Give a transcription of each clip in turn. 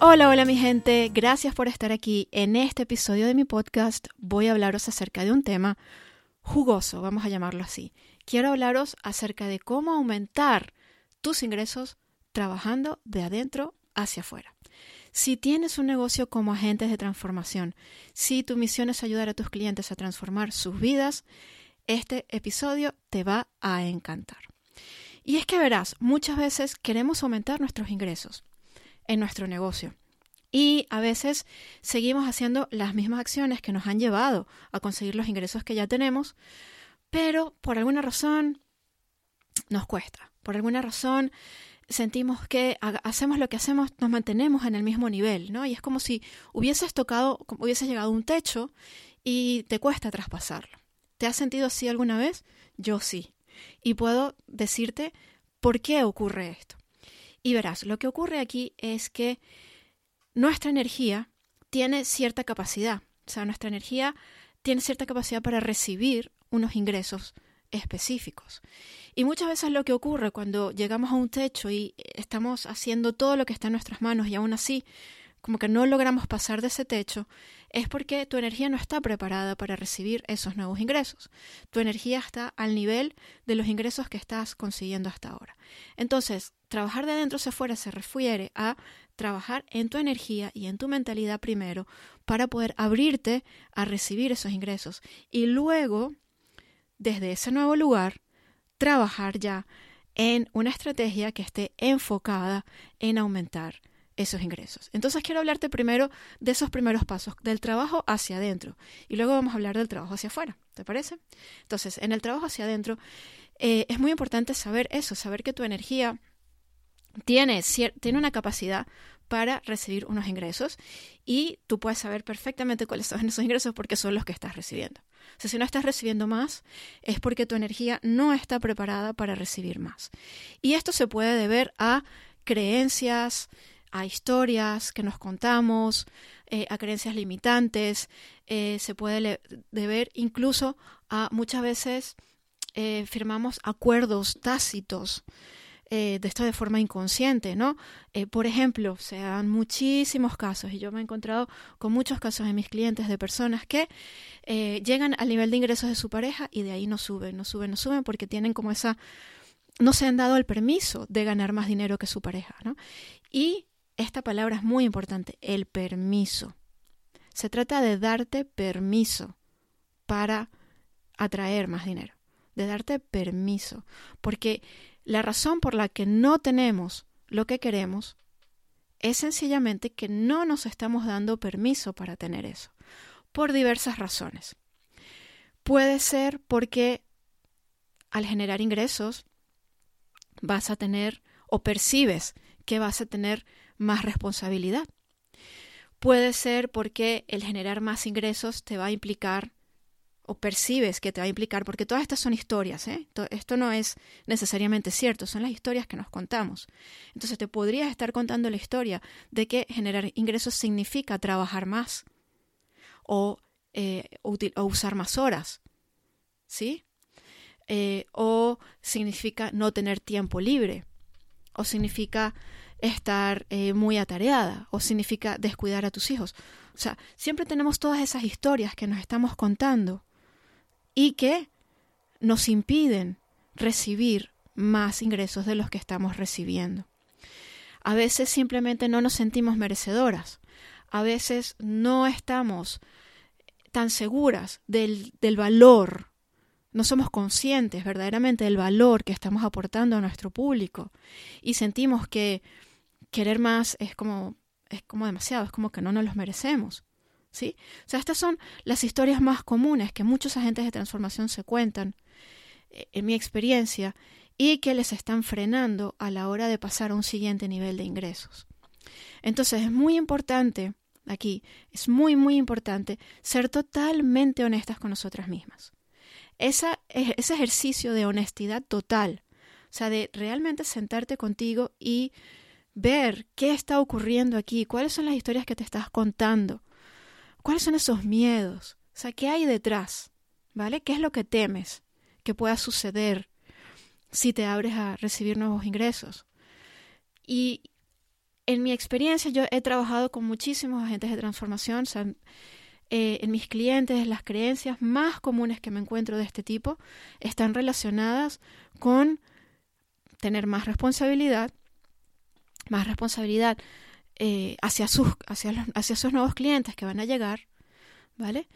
Hola, hola mi gente, gracias por estar aquí. En este episodio de mi podcast voy a hablaros acerca de un tema jugoso, vamos a llamarlo así. Quiero hablaros acerca de cómo aumentar tus ingresos trabajando de adentro hacia afuera. Si tienes un negocio como agentes de transformación, si tu misión es ayudar a tus clientes a transformar sus vidas, este episodio te va a encantar. Y es que verás, muchas veces queremos aumentar nuestros ingresos en nuestro negocio. Y a veces seguimos haciendo las mismas acciones que nos han llevado a conseguir los ingresos que ya tenemos, pero por alguna razón nos cuesta. Por alguna razón sentimos que hacemos lo que hacemos, nos mantenemos en el mismo nivel, ¿no? Y es como si hubieses tocado, hubieses llegado a un techo y te cuesta traspasarlo. ¿Te has sentido así alguna vez? Yo sí. Y puedo decirte por qué ocurre esto. Y verás, lo que ocurre aquí es que nuestra energía tiene cierta capacidad, o sea, nuestra energía tiene cierta capacidad para recibir unos ingresos específicos. Y muchas veces lo que ocurre cuando llegamos a un techo y estamos haciendo todo lo que está en nuestras manos y aún así como que no logramos pasar de ese techo, es porque tu energía no está preparada para recibir esos nuevos ingresos. Tu energía está al nivel de los ingresos que estás consiguiendo hasta ahora. Entonces, trabajar de adentro hacia afuera se refiere a trabajar en tu energía y en tu mentalidad primero para poder abrirte a recibir esos ingresos y luego, desde ese nuevo lugar, trabajar ya en una estrategia que esté enfocada en aumentar esos ingresos. Entonces quiero hablarte primero de esos primeros pasos, del trabajo hacia adentro, y luego vamos a hablar del trabajo hacia afuera, ¿te parece? Entonces, en el trabajo hacia adentro eh, es muy importante saber eso, saber que tu energía tiene, tiene una capacidad para recibir unos ingresos y tú puedes saber perfectamente cuáles son esos ingresos porque son los que estás recibiendo. Si no estás recibiendo más, es porque tu energía no está preparada para recibir más. Y esto se puede deber a creencias, a historias que nos contamos, eh, a creencias limitantes, eh, se puede deber incluso a muchas veces eh, firmamos acuerdos tácitos de esto de forma inconsciente, ¿no? por ejemplo, se dan muchísimos casos, y yo me he encontrado con muchos casos de mis clientes de personas que llegan al nivel de ingresos de su pareja y de ahí no suben, no suben, no suben, porque tienen como esa no se han dado el permiso de ganar más dinero que su pareja, ¿no? Y esta palabra es muy importante, el permiso. Se trata de darte permiso para atraer más dinero, de darte permiso, porque la razón por la que no tenemos lo que queremos es sencillamente que no nos estamos dando permiso para tener eso, por diversas razones. Puede ser porque al generar ingresos vas a tener o percibes que vas a tener más responsabilidad. Puede ser porque el generar más ingresos te va a implicar o percibes que te va a implicar, porque todas estas son historias, ¿eh? esto no es necesariamente cierto, son las historias que nos contamos. Entonces te podrías estar contando la historia de que generar ingresos significa trabajar más o, eh, usar más horas, ¿sí? Eh, o significa no tener tiempo libre, o significa estar eh, muy atareada o significa descuidar a tus hijos. O sea, siempre tenemos todas esas historias que nos estamos contando y que nos impiden recibir más ingresos de los que estamos recibiendo. A veces simplemente no nos sentimos merecedoras. A veces no estamos tan seguras del, del valor no somos conscientes verdaderamente del valor que estamos aportando a nuestro público y sentimos que querer más es como, es como demasiado, es como que no nos los merecemos. ¿Sí? O sea, estas son las historias más comunes que muchos agentes de transformación se cuentan, eh, en mi experiencia, y que les están frenando a la hora de pasar a un siguiente nivel de ingresos. Entonces es muy importante aquí, es muy, muy importante ser totalmente honestas con nosotras mismas. Esa, ese ejercicio de honestidad total, o sea, de realmente sentarte contigo y ver qué está ocurriendo aquí, cuáles son las historias que te estás contando, cuáles son esos miedos, qué hay detrás, ¿vale? ¿Qué es lo que temes que pueda suceder si te abres a recibir nuevos ingresos? Y en mi experiencia yo he trabajado con muchísimos agentes de transformación, eh, en mis clientes las creencias más comunes que me encuentro de este tipo están relacionadas con tener más responsabilidad, más responsabilidad eh, hacia, sus, hacia, hacia sus nuevos clientes que van a llegar, ¿vale?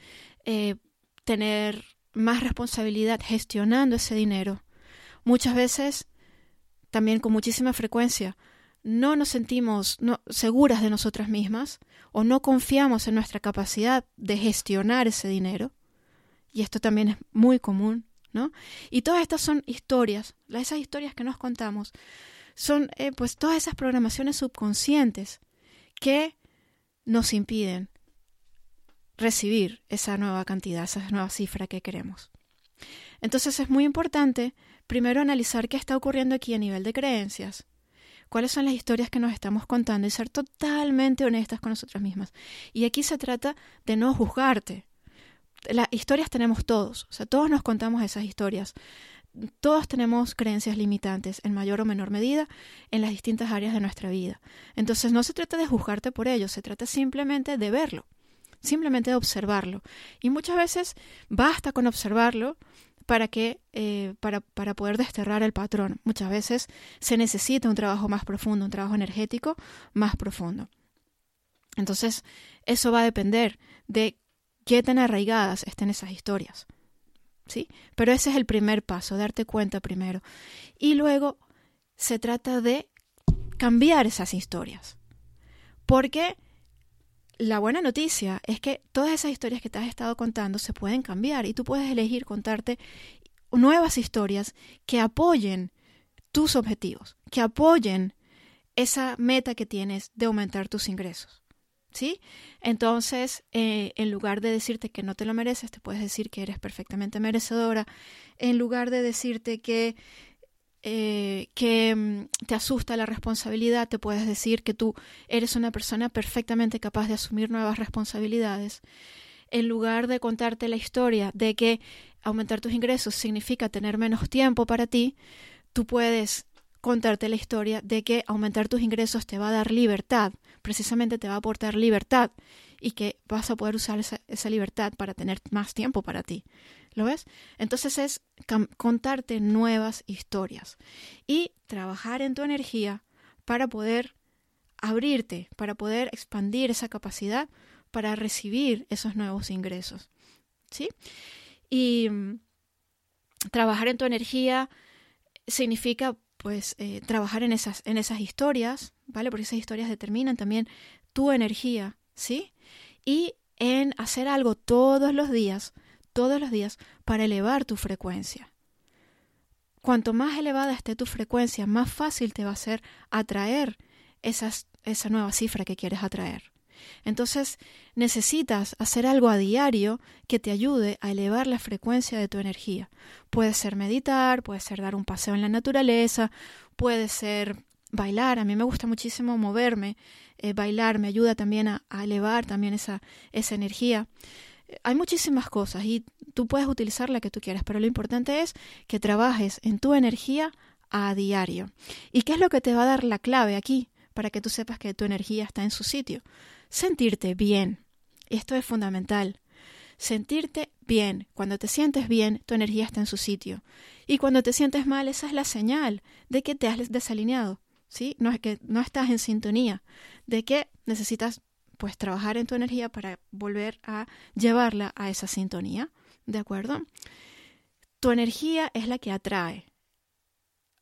Eh, tener más responsabilidad gestionando ese dinero. Muchas veces, también con muchísima frecuencia, no nos sentimos seguras de nosotras mismas o no confiamos en nuestra capacidad de gestionar ese dinero. Y esto también es muy común, ¿no? Y todas estas son historias, esas historias que nos contamos, son eh, pues todas esas programaciones subconscientes que nos impiden recibir esa nueva cantidad, esa nueva cifra que queremos. Entonces es muy importante primero analizar qué está ocurriendo aquí a nivel de creencias, cuáles son las historias que nos estamos contando y ser totalmente honestas con nosotras mismas. Y aquí se trata de no juzgarte. Las historias tenemos todos, o sea, todos nos contamos esas historias. Todos tenemos creencias limitantes en mayor o menor medida en las distintas áreas de nuestra vida. Entonces no se trata de juzgarte por ello, se trata simplemente de verlo, simplemente de observarlo. Y muchas veces basta con observarlo para que eh, para, para poder desterrar el patrón. Muchas veces se necesita un trabajo más profundo, un trabajo energético más profundo. Entonces, eso va a depender de qué tan arraigadas estén esas historias. ¿Sí? Pero ese es el primer paso, darte cuenta primero. Y luego se trata de cambiar esas historias. Porque la buena noticia es que todas esas historias que te has estado contando se pueden cambiar y tú puedes elegir contarte nuevas historias que apoyen tus objetivos, que apoyen esa meta que tienes de aumentar tus ingresos. ¿Sí? Entonces, eh, en lugar de decirte que no te lo mereces, te puedes decir que eres perfectamente merecedora. En lugar de decirte que eh, que mm, te asusta la responsabilidad, te puedes decir que tú eres una persona perfectamente capaz de asumir nuevas responsabilidades. En lugar de contarte la historia de que aumentar tus ingresos significa tener menos tiempo para ti, tú puedes contarte la historia de que aumentar tus ingresos te va a dar libertad, precisamente te va a aportar libertad y que vas a poder usar esa, esa libertad para tener más tiempo para ti. ¿Lo ves? Entonces es contarte nuevas historias y trabajar en tu energía para poder abrirte, para poder expandir esa capacidad para recibir esos nuevos ingresos. ¿Sí? Y mm, trabajar en tu energía significa pues eh, trabajar en esas, en esas historias, ¿vale? Porque esas historias determinan también tu energía, ¿sí? Y en hacer algo todos los días todos los días para elevar tu frecuencia. Cuanto más elevada esté tu frecuencia, más fácil te va a ser atraer esas, esa nueva cifra que quieres atraer. Entonces necesitas hacer algo a diario que te ayude a elevar la frecuencia de tu energía. Puede ser meditar, puede ser dar un paseo en la naturaleza, puede ser bailar. A mí me gusta muchísimo moverme, eh, bailar me ayuda también a, a elevar también esa, esa energía hay muchísimas cosas y tú puedes utilizar la que tú quieras, pero lo importante es que trabajes en tu energía a diario. ¿Y qué es lo que te va a dar la clave aquí para que tú sepas que tu energía está en su sitio? Sentirte bien. Esto es fundamental. Sentirte bien. Cuando te sientes bien, tu energía está en su sitio. Y cuando te sientes mal, esa es la señal de que te has desalineado. ¿Sí? No es que no estás en sintonía, de que necesitas pues trabajar en tu energía para volver a llevarla a esa sintonía, ¿de acuerdo? Tu energía es la que atrae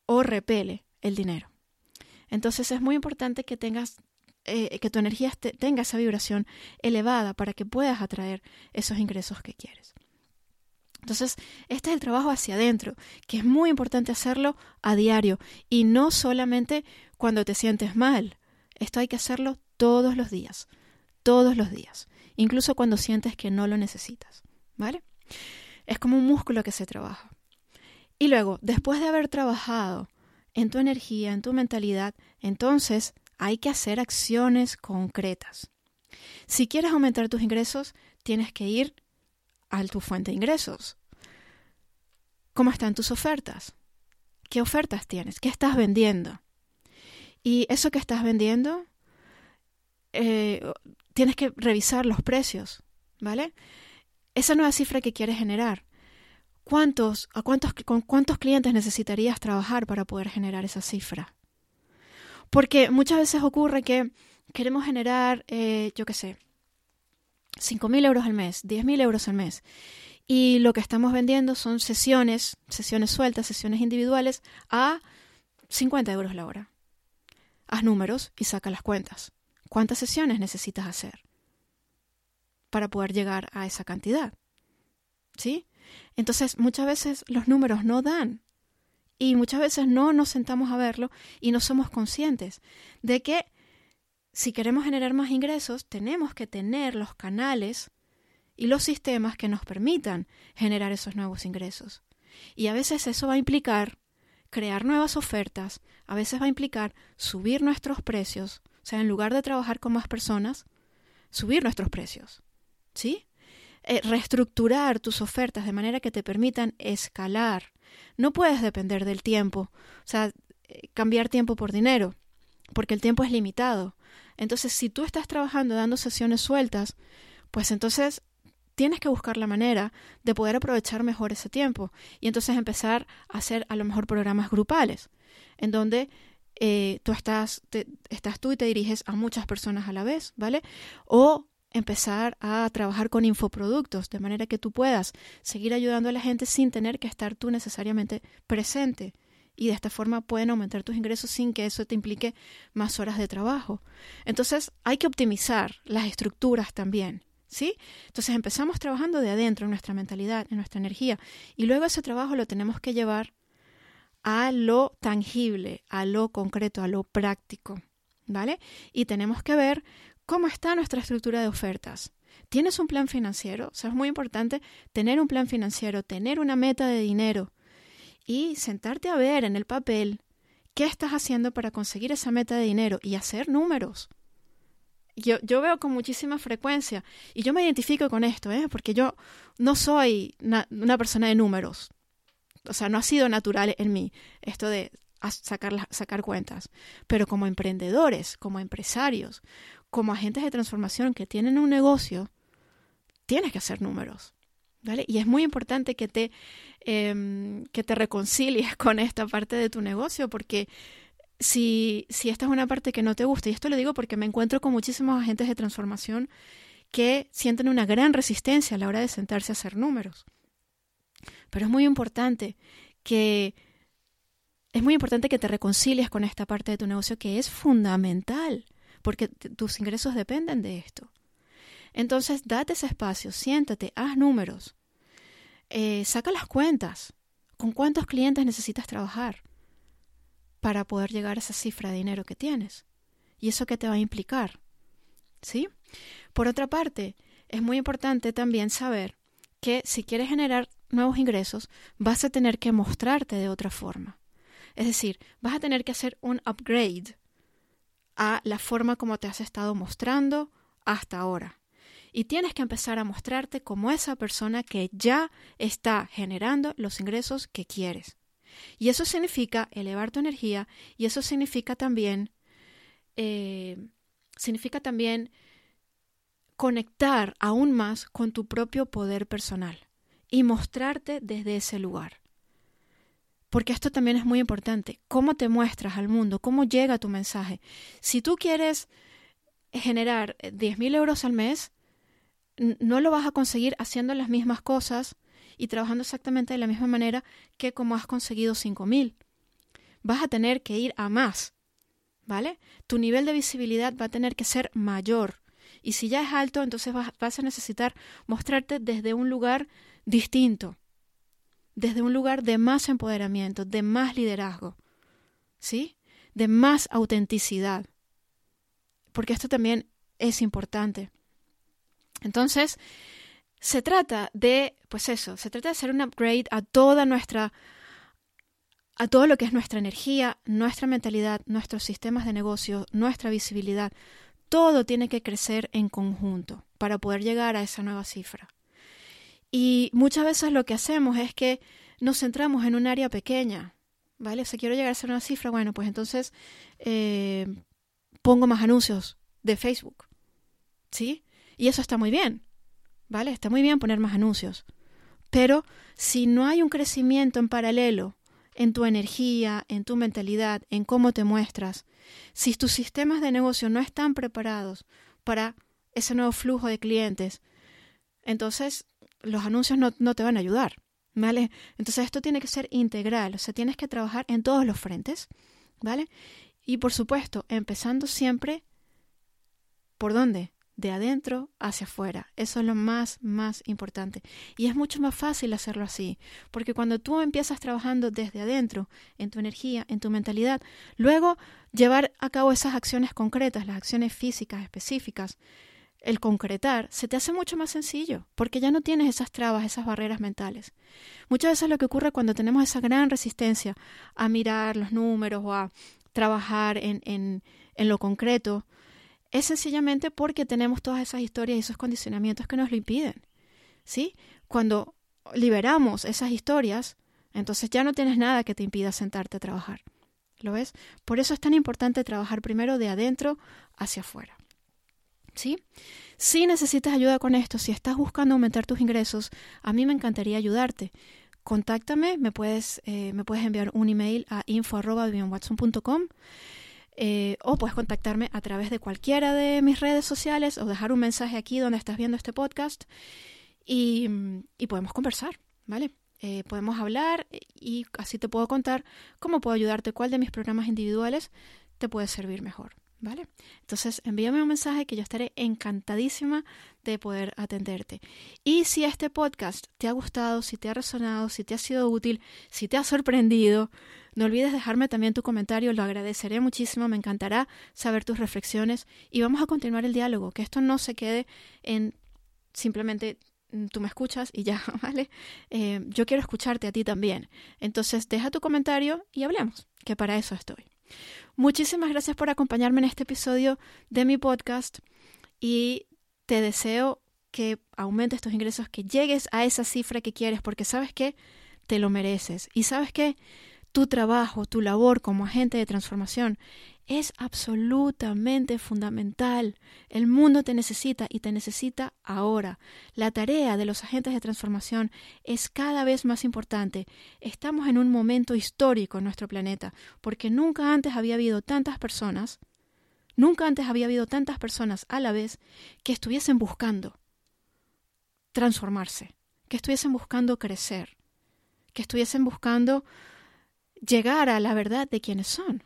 o repele el dinero. Entonces es muy importante que tengas eh, que tu energía tenga esa vibración elevada para que puedas atraer esos ingresos que quieres. Entonces, este es el trabajo hacia adentro, que es muy importante hacerlo a diario y no solamente cuando te sientes mal. Esto hay que hacerlo todos los días, todos los días, incluso cuando sientes que no lo necesitas, ¿vale? Es como un músculo que se trabaja. Y luego, después de haber trabajado en tu energía, en tu mentalidad, entonces hay que hacer acciones concretas. Si quieres aumentar tus ingresos, tienes que ir a tu fuente de ingresos. ¿Cómo están tus ofertas? ¿Qué ofertas tienes? ¿Qué estás vendiendo? Y eso que estás vendiendo, eh, tienes que revisar los precios, ¿vale? Esa nueva cifra que quieres generar. ¿Cuántos, a cuántos, ¿Con cuántos clientes necesitarías trabajar para poder generar esa cifra? Porque muchas veces ocurre que queremos generar, eh, yo qué sé, 5.000 euros al mes, 10.000 euros al mes. Y lo que estamos vendiendo son sesiones, sesiones sueltas, sesiones individuales a 50 euros la hora. Haz números y saca las cuentas. ¿Cuántas sesiones necesitas hacer para poder llegar a esa cantidad? ¿Sí? Entonces, muchas veces los números no dan. Y muchas veces no nos sentamos a verlo y no somos conscientes de que si queremos generar más ingresos, tenemos que tener los canales y los sistemas que nos permitan generar esos nuevos ingresos. Y a veces eso va a implicar crear nuevas ofertas, a veces va a implicar subir nuestros precios, o sea, en lugar de trabajar con más personas, subir nuestros precios. ¿Sí? Eh, reestructurar tus ofertas de manera que te permitan escalar. No puedes depender del tiempo, o sea, eh, cambiar tiempo por dinero, porque el tiempo es limitado. Entonces, si tú estás trabajando dando sesiones sueltas, pues entonces tienes que buscar la manera de poder aprovechar mejor ese tiempo y entonces empezar a hacer a lo mejor programas grupales, en donde eh, tú estás, estás tú y te diriges a muchas personas a la vez, ¿vale? O empezar a trabajar con infoproductos, de manera que tú puedas seguir ayudando a la gente sin tener que estar tú necesariamente presente y de esta forma pueden aumentar tus ingresos sin que eso te implique más horas de trabajo. Entonces hay que optimizar las estructuras también. ¿Sí? Entonces empezamos trabajando de adentro, en nuestra mentalidad, en nuestra energía, y luego ese trabajo lo tenemos que llevar a lo tangible, a lo concreto, a lo práctico, ¿vale? Y tenemos que ver cómo está nuestra estructura de ofertas. ¿Tienes un plan financiero? O sea, es muy importante tener un plan financiero, tener una meta de dinero, y sentarte a ver en el papel qué estás haciendo para conseguir esa meta de dinero y hacer números. Yo, yo veo con muchísima frecuencia y yo me identifico con esto, ¿eh? porque yo no soy una persona de números. O sea, no ha sido natural en mí esto de sacar, sacar cuentas. Pero como emprendedores, como empresarios, como agentes de transformación que tienen un negocio, tienes que hacer números. Y es muy importante que te, em, que te reconcilies con esta parte de tu negocio, porque si, si esta es una parte que no te gusta, y esto lo digo porque me encuentro con muchísimos agentes de transformación que sienten una gran resistencia a la hora de sentarse a hacer números. Pero es muy importante que es muy importante que te reconcilies con esta parte de tu negocio que es fundamental, porque tus ingresos dependen de esto. Entonces, date ese espacio, siéntate, haz números, eh, saca las cuentas. ¿Con cuántos clientes necesitas trabajar para poder llegar a esa cifra de dinero que tienes? ¿Y eso qué te va a implicar? ¿Sí? Por otra parte, es muy importante también saber que si quieres generar nuevos ingresos, vas a tener que mostrarte de otra forma. Es decir, vas a tener que hacer un upgrade a la forma como te has estado mostrando hasta ahora y tienes que empezar a mostrarte como esa persona que ya está generando los ingresos que quieres. Y eso significa elevar tu energía y eso significa también, eh, significa también conectar aún más con tu propio poder personal y mostrarte desde ese lugar. Porque esto también es muy importante. ¿Cómo te muestras al mundo? ¿Cómo llega tu mensaje? Si tú quieres generar 10.000 euros al mes, no lo vas a conseguir haciendo las mismas cosas y trabajando exactamente de la misma manera que como has conseguido 5000. Vas a tener que ir a más, ¿vale? Tu nivel de visibilidad va a tener que ser mayor. Y si ya es alto, entonces vas, vas a necesitar mostrarte desde un lugar distinto, desde un lugar de más empoderamiento, de más liderazgo, ¿sí? De más autenticidad. Porque esto también es importante. Entonces, se trata de, pues eso, se trata de hacer un upgrade a toda nuestra, a todo lo que es nuestra energía, nuestra mentalidad, nuestros sistemas de negocio, nuestra visibilidad. Todo tiene que crecer en conjunto para poder llegar a esa nueva cifra. Y muchas veces lo que hacemos es que nos centramos en un área pequeña, ¿vale? Si quiero llegar a ser una cifra, bueno, pues entonces eh, pongo más anuncios de Facebook, ¿sí? Y eso está muy bien, ¿vale? Está muy bien poner más anuncios. Pero si no hay un crecimiento en paralelo en tu energía, en tu mentalidad, en cómo te muestras, si tus sistemas de negocio no están preparados para ese nuevo flujo de clientes, entonces los anuncios no, no te van a ayudar. ¿Vale? Entonces esto tiene que ser integral, o sea, tienes que trabajar en todos los frentes, ¿vale? Y por supuesto, empezando siempre, ¿por dónde? De adentro hacia afuera. Eso es lo más, más importante. Y es mucho más fácil hacerlo así, porque cuando tú empiezas trabajando desde adentro, en tu energía, en tu mentalidad, luego llevar a cabo esas acciones concretas, las acciones físicas específicas, el concretar, se te hace mucho más sencillo, porque ya no tienes esas trabas, esas barreras mentales. Muchas veces lo que ocurre cuando tenemos esa gran resistencia a mirar los números o a trabajar en, en, lo concreto, es sencillamente porque tenemos todas esas historias y esos condicionamientos que nos lo impiden. ¿Sí? Cuando liberamos esas historias, entonces ya no tienes nada que te impida sentarte a trabajar. ¿Lo ves? Por eso es tan importante trabajar primero de adentro hacia afuera. ¿Sí? Si necesitas ayuda con esto, si estás buscando aumentar tus ingresos, a mí me encantaría ayudarte. Contáctame, me puedes, eh, me puedes enviar un email a info.vivianwatson.com eh, o puedes contactarme a través de cualquiera de mis redes sociales o dejar un mensaje aquí donde estás viendo este podcast y, podemos conversar, ¿vale? Eh, podemos hablar y así te puedo contar cómo puedo ayudarte, cuál de mis programas individuales te puede servir mejor. ¿Vale? Entonces envíame un mensaje que yo estaré encantadísima de poder atenderte. Y si este podcast te ha gustado, si te ha resonado, si te ha sido útil, si te ha sorprendido, no olvides dejarme también tu comentario, lo agradeceré muchísimo, me encantará saber tus reflexiones y vamos a continuar el diálogo, que esto no se quede en simplemente mm, tú me escuchas y ya, ¿vale? Eh, yo quiero escucharte a ti también. Entonces deja tu comentario y hablemos, que para eso estoy. Muchísimas gracias por acompañarme en este episodio de mi podcast y te deseo que aumentes tus ingresos, que llegues a esa cifra que quieres, porque sabes que te lo mereces. Y sabes que tu trabajo, tu labor como agente de transformación es absolutamente fundamental. El mundo te necesita y te necesita ahora. La tarea de los agentes de transformación es cada vez más importante. Estamos en un momento histórico en nuestro planeta, porque nunca antes había habido tantas personas, nunca antes había habido tantas personas a la vez que estuviesen buscando transformarse, que estuviesen buscando crecer, que estuviesen buscando llegar a la verdad de quiénes son.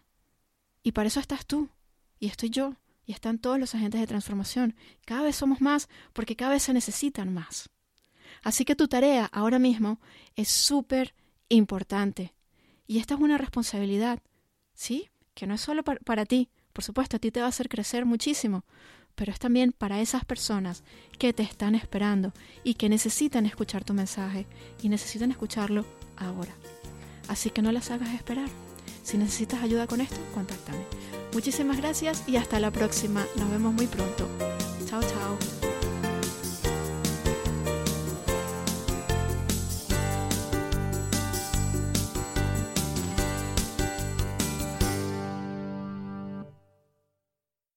Y para eso estás tú, y estoy yo, y están todos los agentes de transformación. Cada vez somos más porque cada vez se necesitan más. Así que tu tarea ahora mismo es súper importante. Y esta es una responsabilidad, ¿sí? Que no es solo para, para ti, por supuesto, a ti te va a hacer crecer muchísimo, pero es también para esas personas que te están esperando y que necesitan escuchar tu mensaje y necesitan escucharlo ahora. Así que no las hagas esperar. Si necesitas ayuda con esto, contáctame. Muchísimas gracias y hasta la próxima. Nos vemos muy pronto. Chao, chao.